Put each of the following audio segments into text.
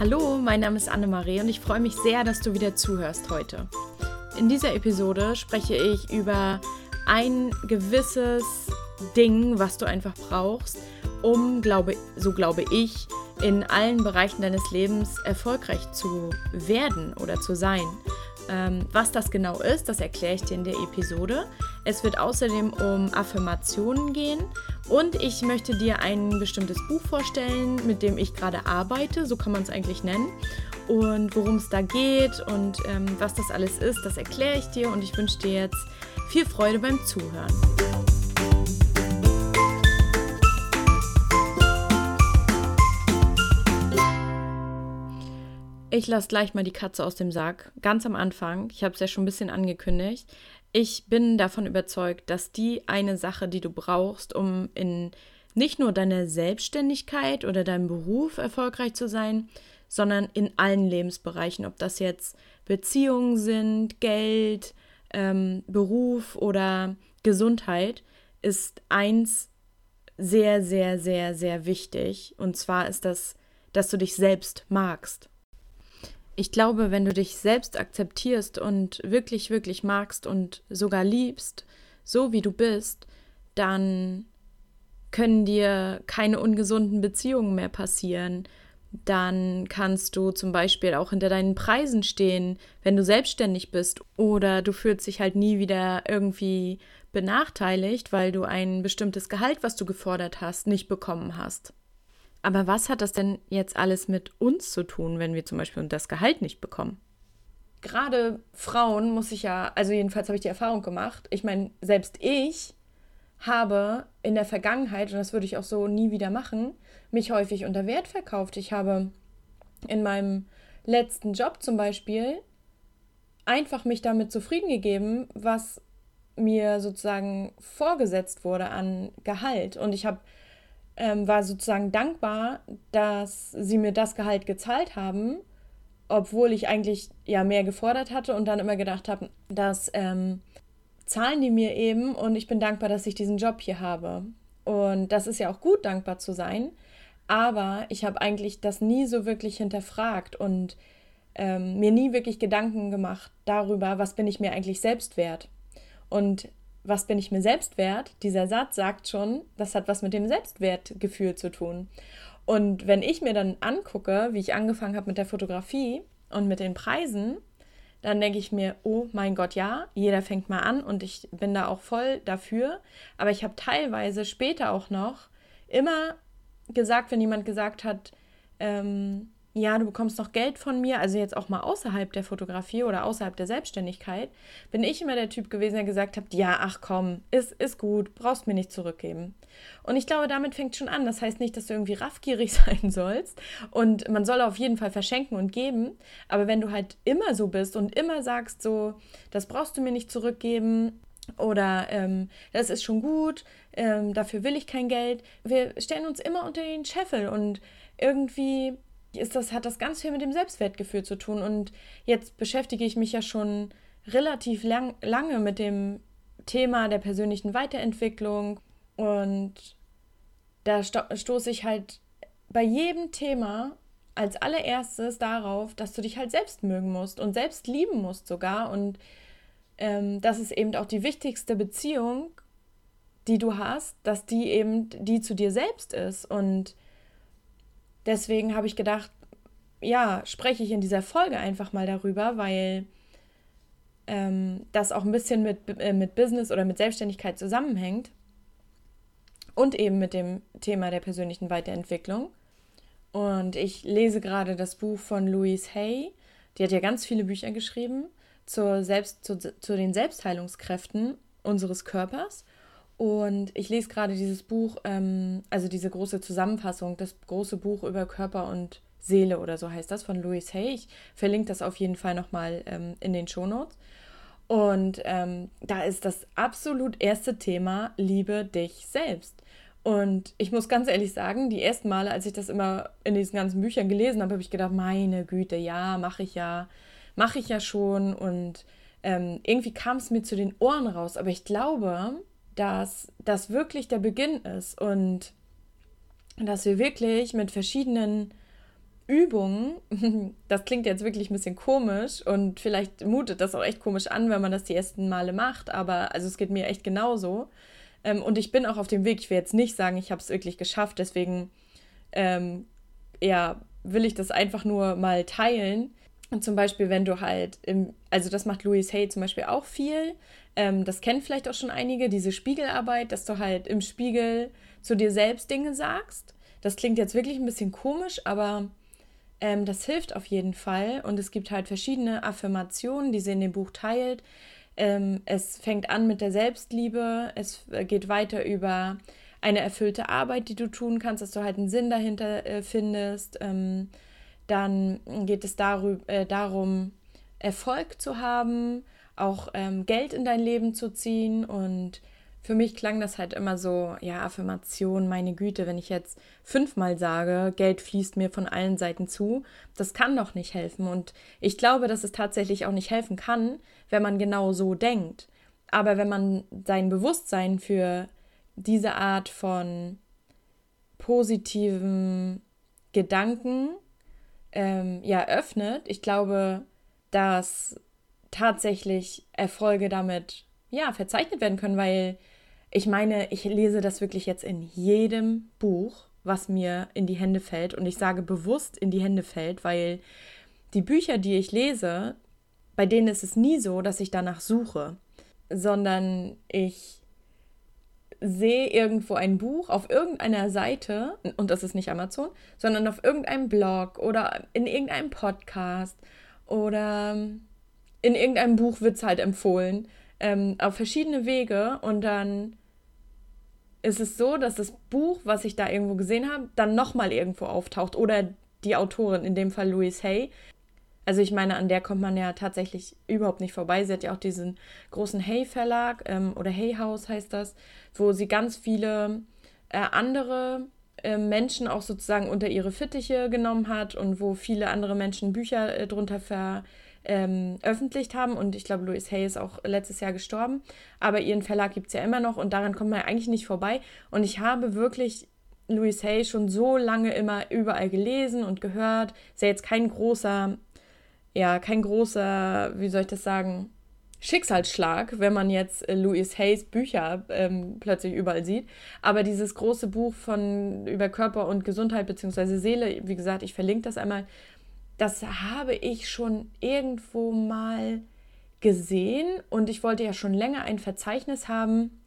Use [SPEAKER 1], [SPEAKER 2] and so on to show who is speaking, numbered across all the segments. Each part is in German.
[SPEAKER 1] Hallo, mein Name ist Annemarie und ich freue mich sehr, dass du wieder zuhörst heute. In dieser Episode spreche ich über ein gewisses Ding, was du einfach brauchst, um, glaube, so glaube ich, in allen Bereichen deines Lebens erfolgreich zu werden oder zu sein. Ähm, was das genau ist, das erkläre ich dir in der Episode. Es wird außerdem um Affirmationen gehen und ich möchte dir ein bestimmtes Buch vorstellen, mit dem ich gerade arbeite, so kann man es eigentlich nennen. Und worum es da geht und ähm, was das alles ist, das erkläre ich dir und ich wünsche dir jetzt viel Freude beim Zuhören. Ich lasse gleich mal die Katze aus dem Sack. Ganz am Anfang, ich habe es ja schon ein bisschen angekündigt. Ich bin davon überzeugt, dass die eine Sache, die du brauchst, um in nicht nur deiner Selbstständigkeit oder deinem Beruf erfolgreich zu sein, sondern in allen Lebensbereichen, ob das jetzt Beziehungen sind, Geld, ähm, Beruf oder Gesundheit, ist eins sehr, sehr, sehr, sehr wichtig. Und zwar ist das, dass du dich selbst magst ich glaube, wenn du dich selbst akzeptierst und wirklich, wirklich magst und sogar liebst, so wie du bist, dann können dir keine ungesunden Beziehungen mehr passieren. Dann kannst du zum Beispiel auch hinter deinen Preisen stehen, wenn du selbstständig bist. Oder du fühlst dich halt nie wieder irgendwie benachteiligt, weil du ein bestimmtes Gehalt, was du gefordert hast, nicht bekommen hast. Aber was hat das denn jetzt alles mit uns zu tun, wenn wir zum Beispiel das Gehalt nicht bekommen? Gerade Frauen muss ich ja, also jedenfalls habe ich die Erfahrung gemacht, ich meine, selbst ich habe in der Vergangenheit, und das würde ich auch so nie wieder machen, mich häufig unter Wert verkauft. Ich habe in meinem letzten Job zum Beispiel einfach mich damit zufrieden gegeben, was mir sozusagen vorgesetzt wurde an Gehalt. Und ich habe ähm, war sozusagen dankbar, dass sie mir das Gehalt gezahlt haben, obwohl ich eigentlich ja mehr gefordert hatte und dann immer gedacht habe, das ähm, zahlen die mir eben und ich bin dankbar, dass ich diesen Job hier habe. Und das ist ja auch gut, dankbar zu sein. Aber ich habe eigentlich das nie so wirklich hinterfragt und ähm, mir nie wirklich Gedanken gemacht darüber, was bin ich mir eigentlich selbst wert. Und was bin ich mir selbst wert, dieser Satz sagt schon, das hat was mit dem Selbstwertgefühl zu tun. Und wenn ich mir dann angucke, wie ich angefangen habe mit der Fotografie und mit den Preisen, dann denke ich mir, oh mein Gott, ja, jeder fängt mal an und ich bin da auch voll dafür. Aber ich habe teilweise später auch noch immer gesagt, wenn jemand gesagt hat, ähm, ja, du bekommst noch Geld von mir, also jetzt auch mal außerhalb der Fotografie oder außerhalb der Selbstständigkeit, bin ich immer der Typ gewesen, der gesagt hat, ja, ach komm, ist, ist gut, brauchst mir nicht zurückgeben. Und ich glaube, damit fängt schon an. Das heißt nicht, dass du irgendwie raffgierig sein sollst und man soll auf jeden Fall verschenken und geben, aber wenn du halt immer so bist und immer sagst so, das brauchst du mir nicht zurückgeben, oder ähm, das ist schon gut, ähm, dafür will ich kein Geld. Wir stellen uns immer unter den Scheffel und irgendwie ist das, hat das ganz viel mit dem Selbstwertgefühl zu tun. Und jetzt beschäftige ich mich ja schon relativ lang, lange mit dem Thema der persönlichen Weiterentwicklung. Und da sto stoße ich halt bei jedem Thema als allererstes darauf, dass du dich halt selbst mögen musst und selbst lieben musst sogar. Und ähm, das ist eben auch die wichtigste Beziehung, die du hast, dass die eben die zu dir selbst ist. Und deswegen habe ich gedacht, ja, spreche ich in dieser Folge einfach mal darüber, weil ähm, das auch ein bisschen mit, äh, mit Business oder mit Selbstständigkeit zusammenhängt und eben mit dem Thema der persönlichen Weiterentwicklung. Und ich lese gerade das Buch von Louise Hay. Die hat ja ganz viele Bücher geschrieben zur Selbst, zu, zu den Selbstheilungskräften unseres Körpers. Und ich lese gerade dieses Buch, ähm, also diese große Zusammenfassung, das große Buch über Körper und Seele oder so heißt das von Louis Hay. Ich verlinke das auf jeden Fall nochmal ähm, in den Shownotes. Und ähm, da ist das absolut erste Thema, liebe dich selbst. Und ich muss ganz ehrlich sagen, die ersten Male, als ich das immer in diesen ganzen Büchern gelesen habe, habe ich gedacht, meine Güte, ja, mache ich ja, mache ich ja schon. Und ähm, irgendwie kam es mir zu den Ohren raus. Aber ich glaube, dass das wirklich der Beginn ist und dass wir wirklich mit verschiedenen Übungen, das klingt jetzt wirklich ein bisschen komisch und vielleicht mutet das auch echt komisch an, wenn man das die ersten Male macht, aber also es geht mir echt genauso. Ähm, und ich bin auch auf dem Weg. Ich will jetzt nicht sagen, ich habe es wirklich geschafft, deswegen ähm, ja, will ich das einfach nur mal teilen. Und zum Beispiel, wenn du halt im, also das macht Louis Hay zum Beispiel auch viel. Ähm, das kennen vielleicht auch schon einige, diese Spiegelarbeit, dass du halt im Spiegel zu dir selbst Dinge sagst. Das klingt jetzt wirklich ein bisschen komisch, aber ähm, das hilft auf jeden Fall. Und es gibt halt verschiedene Affirmationen, die sie in dem Buch teilt. Ähm, es fängt an mit der Selbstliebe, es äh, geht weiter über eine erfüllte Arbeit, die du tun kannst, dass du halt einen Sinn dahinter äh, findest. Ähm, dann geht es äh, darum, Erfolg zu haben, auch ähm, Geld in dein Leben zu ziehen und für mich klang das halt immer so, ja, Affirmation, meine Güte, wenn ich jetzt fünfmal sage, Geld fließt mir von allen Seiten zu, das kann doch nicht helfen. Und ich glaube, dass es tatsächlich auch nicht helfen kann, wenn man genau so denkt. Aber wenn man sein Bewusstsein für diese Art von positiven Gedanken ähm, ja öffnet, ich glaube, dass tatsächlich Erfolge damit ja verzeichnet werden können, weil ich meine, ich lese das wirklich jetzt in jedem Buch, was mir in die Hände fällt. Und ich sage bewusst in die Hände fällt, weil die Bücher, die ich lese, bei denen ist es nie so, dass ich danach suche, sondern ich sehe irgendwo ein Buch auf irgendeiner Seite, und das ist nicht Amazon, sondern auf irgendeinem Blog oder in irgendeinem Podcast oder in irgendeinem Buch wird es halt empfohlen, ähm, auf verschiedene Wege und dann ist es so, dass das Buch, was ich da irgendwo gesehen habe, dann nochmal irgendwo auftaucht oder die Autorin, in dem Fall Louise Hay. Also ich meine, an der kommt man ja tatsächlich überhaupt nicht vorbei. Sie hat ja auch diesen großen Hay Verlag ähm, oder Hay House heißt das, wo sie ganz viele äh, andere äh, Menschen auch sozusagen unter ihre Fittiche genommen hat und wo viele andere Menschen Bücher äh, drunter ver ähm, öffentlicht haben. Und ich glaube, Louise Hay ist auch letztes Jahr gestorben. Aber ihren Verlag gibt es ja immer noch und daran kommt man ja eigentlich nicht vorbei. Und ich habe wirklich Louise Hay schon so lange immer überall gelesen und gehört. Ist ja jetzt kein großer, ja, kein großer, wie soll ich das sagen, Schicksalsschlag, wenn man jetzt äh, Louise Hayes Bücher ähm, plötzlich überall sieht. Aber dieses große Buch von über Körper und Gesundheit bzw. Seele, wie gesagt, ich verlinke das einmal, das habe ich schon irgendwo mal gesehen und ich wollte ja schon länger ein Verzeichnis haben,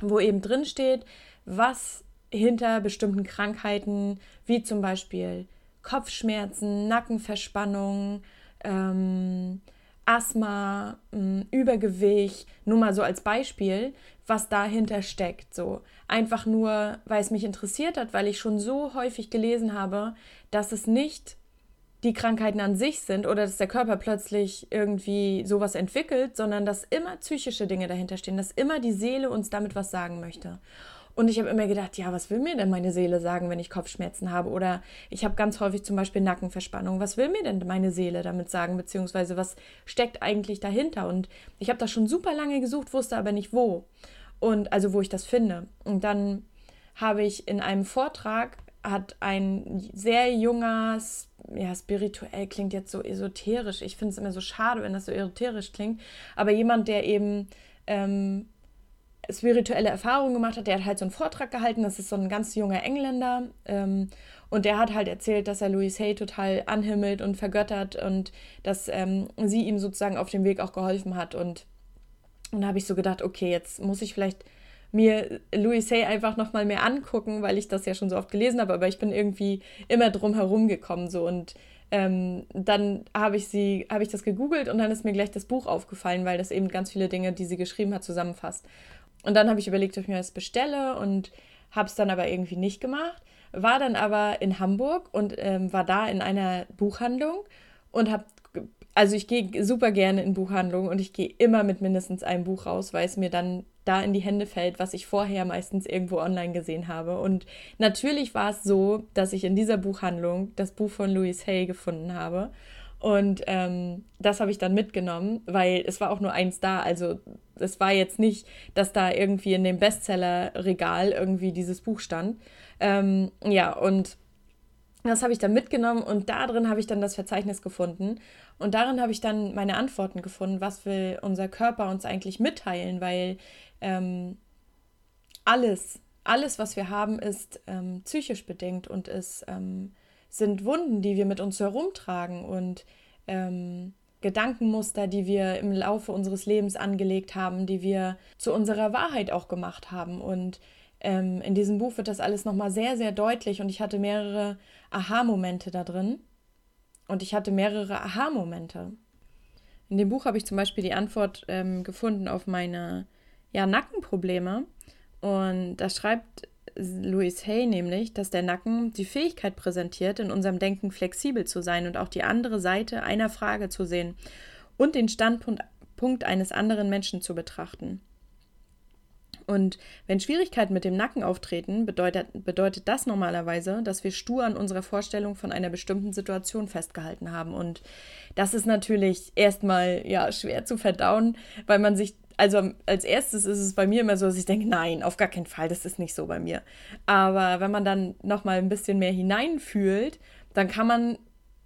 [SPEAKER 1] wo eben drin steht, was hinter bestimmten Krankheiten wie zum Beispiel Kopfschmerzen, Nackenverspannung, ähm, Asthma, ähm, Übergewicht, nur mal so als Beispiel, was dahinter steckt. So einfach nur, weil es mich interessiert hat, weil ich schon so häufig gelesen habe, dass es nicht die Krankheiten an sich sind oder dass der Körper plötzlich irgendwie sowas entwickelt, sondern dass immer psychische Dinge dahinter stehen, dass immer die Seele uns damit was sagen möchte. Und ich habe immer gedacht, ja, was will mir denn meine Seele sagen, wenn ich Kopfschmerzen habe? Oder ich habe ganz häufig zum Beispiel Nackenverspannung. Was will mir denn meine Seele damit sagen? Beziehungsweise was steckt eigentlich dahinter? Und ich habe das schon super lange gesucht, wusste aber nicht wo. Und also wo ich das finde. Und dann habe ich in einem Vortrag hat ein sehr junger, ja, spirituell klingt jetzt so esoterisch. Ich finde es immer so schade, wenn das so esoterisch klingt. Aber jemand, der eben ähm, spirituelle Erfahrungen gemacht hat, der hat halt so einen Vortrag gehalten. Das ist so ein ganz junger Engländer. Ähm, und der hat halt erzählt, dass er Louise Hay total anhimmelt und vergöttert und dass ähm, sie ihm sozusagen auf dem Weg auch geholfen hat. Und, und da habe ich so gedacht, okay, jetzt muss ich vielleicht mir Louis Hay einfach nochmal mehr angucken, weil ich das ja schon so oft gelesen habe, aber ich bin irgendwie immer drum herum gekommen so und ähm, dann habe ich sie, habe ich das gegoogelt und dann ist mir gleich das Buch aufgefallen, weil das eben ganz viele Dinge, die sie geschrieben hat, zusammenfasst. Und dann habe ich überlegt, ob ich mir das bestelle und habe es dann aber irgendwie nicht gemacht. War dann aber in Hamburg und ähm, war da in einer Buchhandlung und habe also ich gehe super gerne in Buchhandlungen und ich gehe immer mit mindestens einem Buch raus, weil es mir dann da in die Hände fällt, was ich vorher meistens irgendwo online gesehen habe. Und natürlich war es so, dass ich in dieser Buchhandlung das Buch von Louise Hay gefunden habe. Und ähm, das habe ich dann mitgenommen, weil es war auch nur eins da. Also es war jetzt nicht, dass da irgendwie in dem Bestsellerregal irgendwie dieses Buch stand. Ähm, ja, und Das habe ich dann mitgenommen und da drin habe ich dann das Verzeichnis gefunden. Und darin habe ich dann meine Antworten gefunden, was will unser Körper uns eigentlich mitteilen, weil ähm, alles, alles, was wir haben, ist ähm, psychisch bedingt und es ähm, sind Wunden, die wir mit uns herumtragen und ähm, Gedankenmuster, die wir im Laufe unseres Lebens angelegt haben, die wir zu unserer Wahrheit auch gemacht haben. Und ähm, in diesem Buch wird das alles nochmal sehr, sehr deutlich und ich hatte mehrere Aha-Momente da drin. Und ich hatte mehrere Aha-Momente. In dem Buch habe ich zum Beispiel die Antwort ähm, gefunden auf meine ja, Nackenprobleme. Und da schreibt Louis Hay nämlich, dass der Nacken die Fähigkeit präsentiert, in unserem Denken flexibel zu sein und auch die andere Seite einer Frage zu sehen und den Standpunkt eines anderen Menschen zu betrachten. Und wenn Schwierigkeiten mit dem Nacken auftreten, bedeutet, bedeutet das normalerweise, dass wir stur an unserer Vorstellung von einer bestimmten Situation festgehalten haben. Und das ist natürlich erstmal ja schwer zu verdauen, weil man sich also als erstes ist es bei mir immer so, dass ich denke, nein, auf gar keinen Fall, das ist nicht so bei mir. Aber wenn man dann noch mal ein bisschen mehr hineinfühlt, dann kann man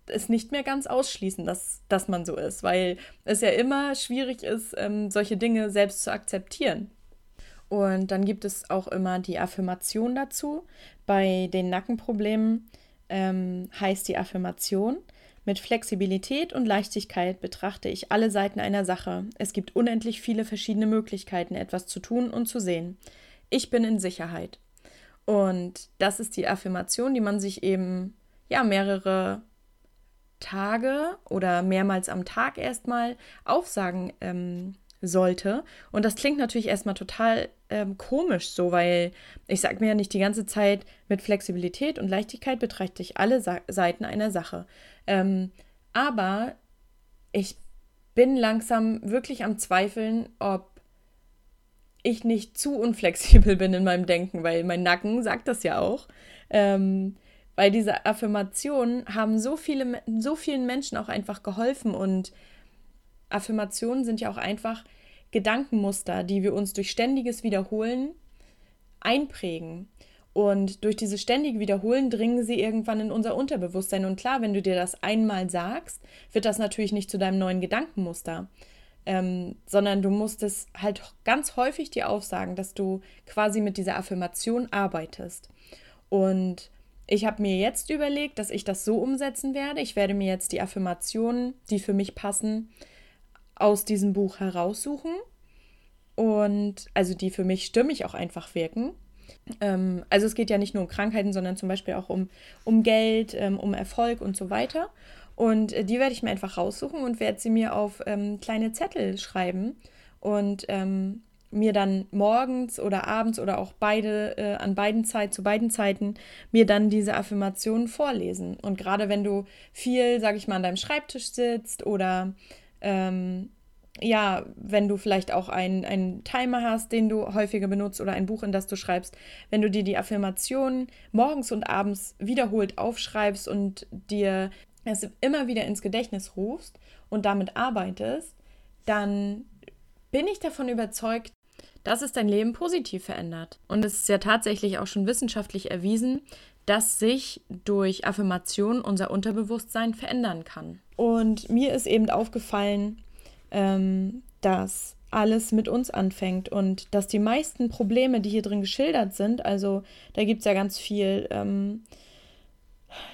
[SPEAKER 1] es nicht mehr ganz ausschließen, dass, dass man so ist, weil es ja immer schwierig ist, ähm, solche Dinge selbst zu akzeptieren. Und dann gibt es auch immer die Affirmation dazu. Bei den Nackenproblemen ähm, heißt die Affirmation, mit Flexibilität und Leichtigkeit betrachte ich alle Seiten einer Sache. Es gibt unendlich viele verschiedene Möglichkeiten, etwas zu tun und zu sehen. Ich bin in Sicherheit. Und das ist die Affirmation, die man sich eben ja mehrere Tage oder mehrmals am Tag erstmal aufsagen ähm, sollte. Und das klingt natürlich erstmal total ähm, komisch so, weil ich sage mir ja nicht die ganze Zeit, mit Flexibilität und Leichtigkeit betrachte ich alle Sa Seiten einer Sache. Ähm, aber ich bin langsam wirklich am Zweifeln, ob ich nicht zu unflexibel bin in meinem Denken, weil mein Nacken sagt das ja auch. Ähm, weil diese Affirmationen haben so viele, so vielen Menschen auch einfach geholfen und Affirmationen sind ja auch einfach Gedankenmuster, die wir uns durch ständiges Wiederholen einprägen. Und durch dieses ständige Wiederholen dringen sie irgendwann in unser Unterbewusstsein. Und klar, wenn du dir das einmal sagst, wird das natürlich nicht zu deinem neuen Gedankenmuster, ähm, sondern du musst es halt ganz häufig dir aufsagen, dass du quasi mit dieser Affirmation arbeitest. Und ich habe mir jetzt überlegt, dass ich das so umsetzen werde. Ich werde mir jetzt die Affirmationen, die für mich passen, aus diesem Buch heraussuchen und also die für mich stimmig auch einfach wirken. Ähm, also es geht ja nicht nur um Krankheiten, sondern zum Beispiel auch um, um Geld, ähm, um Erfolg und so weiter. Und äh, die werde ich mir einfach raussuchen und werde sie mir auf ähm, kleine Zettel schreiben und ähm, mir dann morgens oder abends oder auch beide äh, an beiden Zeiten zu beiden Zeiten mir dann diese Affirmationen vorlesen. Und gerade wenn du viel, sag ich mal, an deinem Schreibtisch sitzt oder ähm, ja, wenn du vielleicht auch einen, einen Timer hast, den du häufiger benutzt oder ein Buch, in das du schreibst, wenn du dir die Affirmationen morgens und abends wiederholt aufschreibst und dir es immer wieder ins Gedächtnis rufst und damit arbeitest, dann bin ich davon überzeugt, dass es dein Leben positiv verändert. Und es ist ja tatsächlich auch schon wissenschaftlich erwiesen, dass sich durch Affirmation unser Unterbewusstsein verändern kann. Und mir ist eben aufgefallen, ähm, dass alles mit uns anfängt und dass die meisten Probleme, die hier drin geschildert sind, also da gibt es ja ganz viel ähm,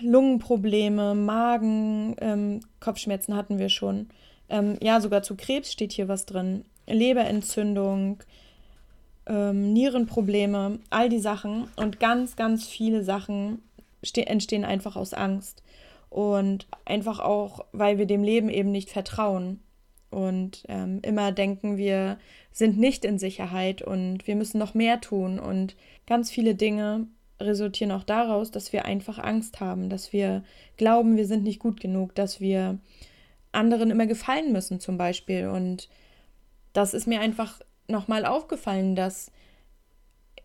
[SPEAKER 1] Lungenprobleme, Magen, ähm, Kopfschmerzen hatten wir schon. Ähm, ja, sogar zu Krebs steht hier was drin. Leberentzündung, ähm, Nierenprobleme, all die Sachen und ganz, ganz viele Sachen entstehen einfach aus Angst und einfach auch, weil wir dem Leben eben nicht vertrauen und ähm, immer denken, wir sind nicht in Sicherheit und wir müssen noch mehr tun. Und ganz viele Dinge resultieren auch daraus, dass wir einfach Angst haben, dass wir glauben, wir sind nicht gut genug, dass wir anderen immer gefallen müssen zum Beispiel. Und das ist mir einfach nochmal aufgefallen, dass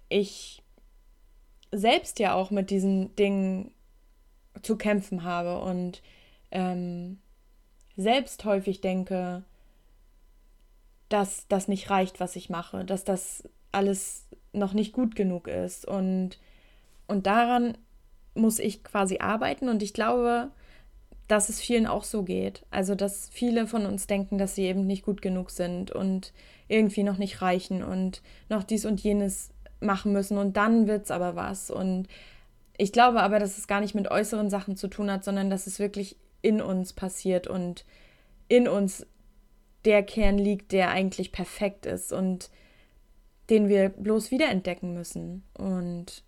[SPEAKER 1] ich selbst ja auch mit diesen Dingen zu kämpfen habe und ähm, selbst häufig denke, dass das nicht reicht, was ich mache, dass das alles noch nicht gut genug ist. Und, und daran muss ich quasi arbeiten und ich glaube, dass es vielen auch so geht. Also, dass viele von uns denken, dass sie eben nicht gut genug sind und irgendwie noch nicht reichen und noch dies und jenes machen müssen und dann wird es aber was. Und ich glaube aber, dass es gar nicht mit äußeren Sachen zu tun hat, sondern dass es wirklich in uns passiert und in uns der Kern liegt, der eigentlich perfekt ist und den wir bloß wiederentdecken müssen. Und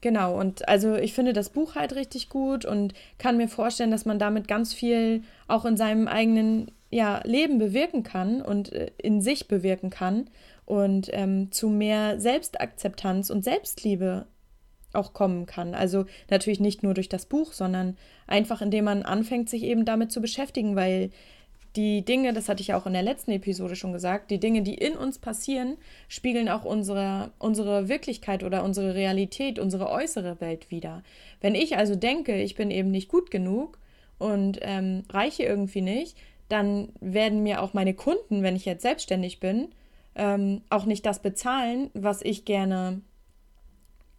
[SPEAKER 1] genau, und also ich finde das Buch halt richtig gut und kann mir vorstellen, dass man damit ganz viel auch in seinem eigenen ja, Leben bewirken kann und äh, in sich bewirken kann und ähm, zu mehr Selbstakzeptanz und Selbstliebe auch kommen kann. Also natürlich nicht nur durch das Buch, sondern einfach indem man anfängt, sich eben damit zu beschäftigen, weil die Dinge, das hatte ich ja auch in der letzten Episode schon gesagt, die Dinge, die in uns passieren, spiegeln auch unsere, unsere Wirklichkeit oder unsere Realität, unsere äußere Welt wider. Wenn ich also denke, ich bin eben nicht gut genug und ähm, reiche irgendwie nicht, dann werden mir auch meine Kunden, wenn ich jetzt selbstständig bin, ähm, auch nicht das bezahlen, was ich gerne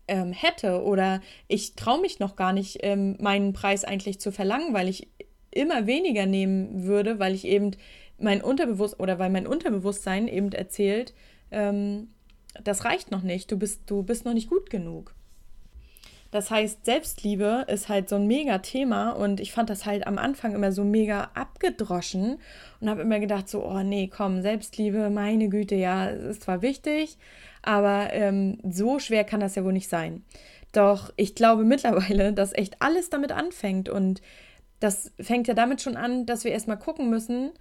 [SPEAKER 1] ähm, hätte. Oder ich traue mich noch gar nicht, ähm, meinen Preis eigentlich zu verlangen, weil ich immer weniger nehmen würde, weil ich eben mein Unterbewusstsein oder weil mein Unterbewusstsein eben erzählt, ähm, das reicht noch nicht, du bist, du bist noch nicht gut genug. Das heißt, Selbstliebe ist halt so ein mega Thema und ich fand das halt am Anfang immer so mega abgedroschen und habe immer gedacht, so, oh nee, komm, Selbstliebe, meine Güte, ja, ist zwar wichtig, aber ähm, so schwer kann das ja wohl nicht sein. Doch ich glaube mittlerweile, dass echt alles damit anfängt und das fängt ja damit schon an, dass wir erstmal gucken müssen,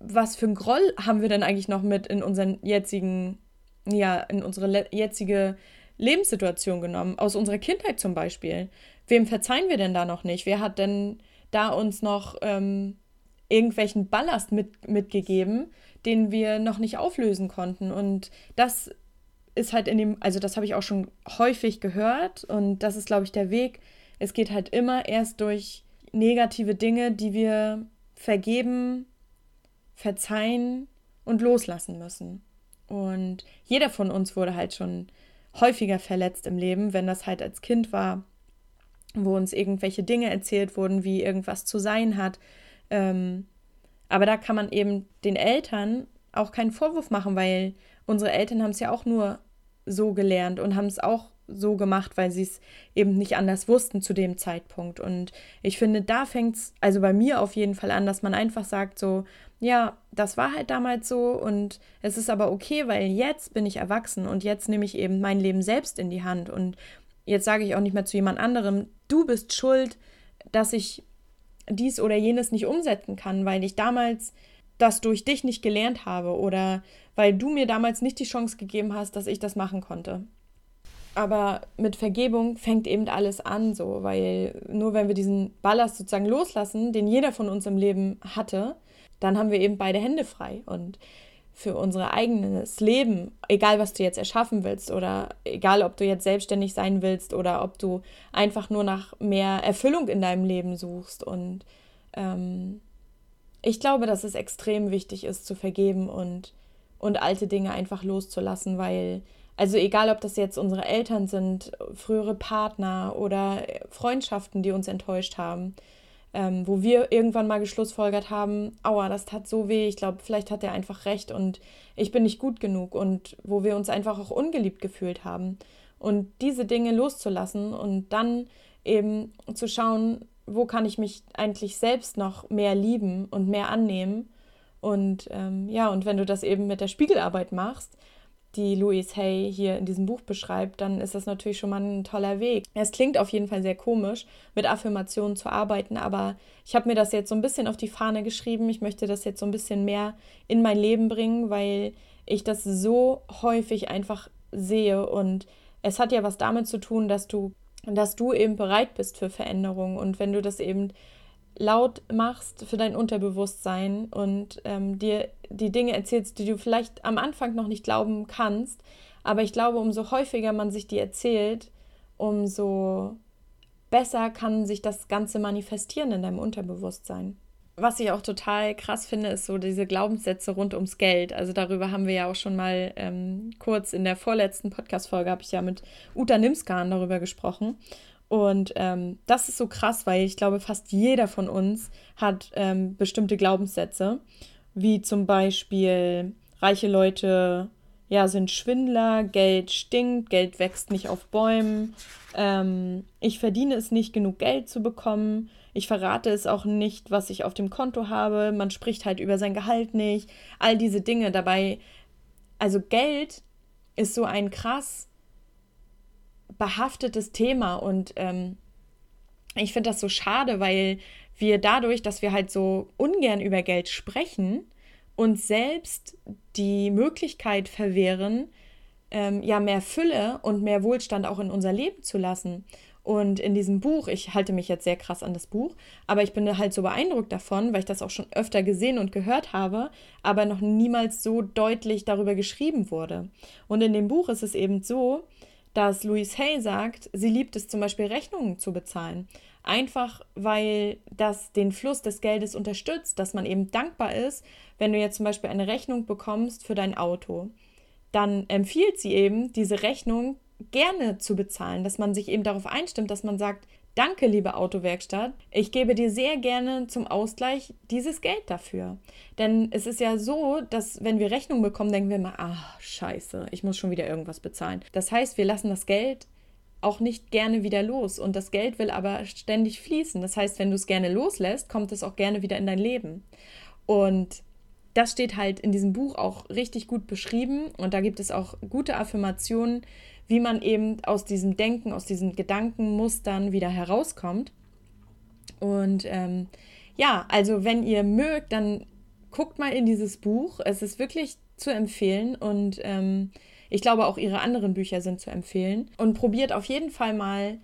[SPEAKER 1] was für ein Groll haben wir denn eigentlich noch mit in unseren jetzigen, ja, in unsere jetzige Lebenssituation genommen, aus unserer Kindheit zum Beispiel. Wem verzeihen wir denn da noch nicht? Wer hat denn da uns noch ähm, irgendwelchen Ballast mit, mitgegeben, den wir noch nicht auflösen konnten? Und das ist halt in dem, also das habe ich auch schon häufig gehört und das ist, glaube ich, der Weg. Es geht halt immer erst durch negative Dinge, die wir vergeben, verzeihen und loslassen müssen. Und jeder von uns wurde halt schon häufiger verletzt im Leben, wenn das halt als Kind war, wo uns irgendwelche Dinge erzählt wurden, wie irgendwas zu sein hat. Ähm, aber da kann man eben den Eltern auch keinen Vorwurf machen, weil unsere Eltern haben es ja auch nur so gelernt und haben es auch so gemacht, weil sie es eben nicht anders wussten zu dem Zeitpunkt. Und ich finde, da fängt es, also bei mir auf jeden Fall an, dass man einfach sagt, so, ja, das war halt damals so und es ist aber okay, weil jetzt bin ich erwachsen und jetzt nehme ich eben mein Leben selbst in die Hand. Und jetzt sage ich auch nicht mehr zu jemand anderem, du bist schuld, dass ich dies oder jenes nicht umsetzen kann, weil ich damals das durch dich nicht gelernt habe oder weil du mir damals nicht die Chance gegeben hast, dass ich das machen konnte aber mit Vergebung fängt eben alles an, so, weil nur wenn wir diesen Ballast sozusagen loslassen, den jeder von uns im Leben hatte, dann haben wir eben beide Hände frei. Und für unser eigenes Leben, egal was du jetzt erschaffen willst oder egal ob du jetzt selbstständig sein willst oder ob du einfach nur nach mehr Erfüllung in deinem Leben suchst. Und ähm, ich glaube, dass es extrem wichtig ist zu vergeben und, und alte Dinge einfach loszulassen, weil also egal, ob das jetzt unsere Eltern sind, frühere Partner oder Freundschaften, die uns enttäuscht haben, ähm, wo wir irgendwann mal geschlussfolgert haben, aua, das tat so weh, ich glaube, vielleicht hat er einfach recht und ich bin nicht gut genug und wo wir uns einfach auch ungeliebt gefühlt haben. Und diese Dinge loszulassen und dann eben zu schauen, wo kann ich mich eigentlich selbst noch mehr lieben und mehr annehmen. Und ähm, ja, und wenn du das eben mit der Spiegelarbeit machst, die Louise Hay hier in diesem Buch beschreibt, dann ist das natürlich schon mal ein toller Weg. Es klingt auf jeden Fall sehr komisch, mit Affirmationen zu arbeiten, aber ich habe mir das jetzt so ein bisschen auf die Fahne geschrieben. Ich möchte das jetzt so ein bisschen mehr in mein Leben bringen, weil ich das so häufig einfach sehe und es hat ja was damit zu tun, dass du dass du eben bereit bist für Veränderungen und wenn du das eben laut machst für dein Unterbewusstsein und ähm, dir die Dinge erzählst, die du vielleicht am Anfang noch nicht glauben kannst. Aber ich glaube, umso häufiger man sich die erzählt, umso besser kann sich das Ganze manifestieren in deinem Unterbewusstsein. Was ich auch total krass finde, ist so diese Glaubenssätze rund ums Geld. Also darüber haben wir ja auch schon mal ähm, kurz in der vorletzten Podcast-Folge, habe ich ja mit Uta Nimskan darüber gesprochen. Und ähm, das ist so krass, weil ich glaube, fast jeder von uns hat ähm, bestimmte Glaubenssätze, wie zum Beispiel reiche Leute ja, sind Schwindler, Geld stinkt, Geld wächst nicht auf Bäumen, ähm, ich verdiene es nicht, genug Geld zu bekommen, ich verrate es auch nicht, was ich auf dem Konto habe, man spricht halt über sein Gehalt nicht, all diese Dinge dabei. Also Geld ist so ein krass behaftetes Thema und ähm, ich finde das so schade, weil wir dadurch, dass wir halt so ungern über Geld sprechen, uns selbst die Möglichkeit verwehren, ähm, ja mehr Fülle und mehr Wohlstand auch in unser Leben zu lassen. Und in diesem Buch, ich halte mich jetzt sehr krass an das Buch, aber ich bin halt so beeindruckt davon, weil ich das auch schon öfter gesehen und gehört habe, aber noch niemals so deutlich darüber geschrieben wurde. Und in dem Buch ist es eben so, dass Louise Hay sagt, sie liebt es zum Beispiel Rechnungen zu bezahlen. Einfach weil das den Fluss des Geldes unterstützt, dass man eben dankbar ist, wenn du jetzt zum Beispiel eine Rechnung bekommst für dein Auto. Dann empfiehlt sie eben, diese Rechnung gerne zu bezahlen, dass man sich eben darauf einstimmt, dass man sagt, danke, liebe Autowerkstatt, ich gebe dir sehr gerne zum Ausgleich dieses Geld dafür. Denn es ist ja so, dass wenn wir Rechnung bekommen, denken wir immer, ach, scheiße, ich muss schon wieder irgendwas bezahlen. Das heißt, wir lassen das Geld auch nicht gerne wieder los und das Geld will aber ständig fließen. Das heißt, wenn du es gerne loslässt, kommt es auch gerne wieder in dein Leben. Und das steht halt in diesem Buch auch richtig gut beschrieben und da gibt es auch gute Affirmationen, wie man eben aus diesem Denken, aus diesen Gedankenmustern wieder herauskommt. Und ähm, ja, also wenn ihr mögt, dann guckt mal in dieses Buch. Es ist wirklich zu empfehlen und ähm, ich glaube auch ihre anderen Bücher sind zu empfehlen. Und probiert auf jeden Fall mal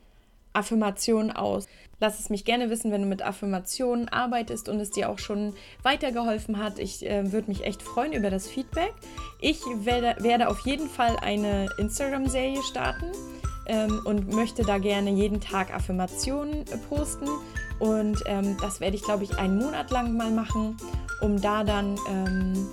[SPEAKER 1] Affirmationen aus. Lass es mich gerne wissen, wenn du mit Affirmationen arbeitest und es dir auch schon weitergeholfen hat. Ich äh, würde mich echt freuen über das Feedback. Ich werde, werde auf jeden Fall eine Instagram-Serie starten ähm, und möchte da gerne jeden Tag Affirmationen äh, posten. Und ähm, das werde ich, glaube ich, einen Monat lang mal machen, um da dann ähm,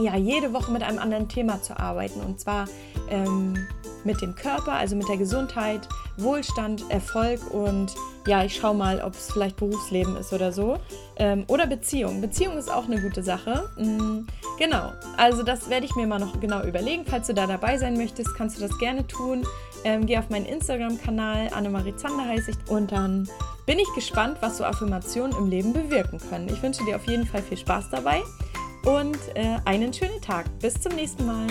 [SPEAKER 1] ja, jede Woche mit einem anderen Thema zu arbeiten. Und zwar ähm, mit dem Körper, also mit der Gesundheit, Wohlstand, Erfolg und ja, ich schaue mal, ob es vielleicht Berufsleben ist oder so. Ähm, oder Beziehung. Beziehung ist auch eine gute Sache. Mhm, genau, also das werde ich mir mal noch genau überlegen. Falls du da dabei sein möchtest, kannst du das gerne tun. Ähm, geh auf meinen Instagram-Kanal, Annemarie Zander heiße ich. Und dann bin ich gespannt, was so Affirmationen im Leben bewirken können. Ich wünsche dir auf jeden Fall viel Spaß dabei und äh, einen schönen Tag. Bis zum nächsten Mal.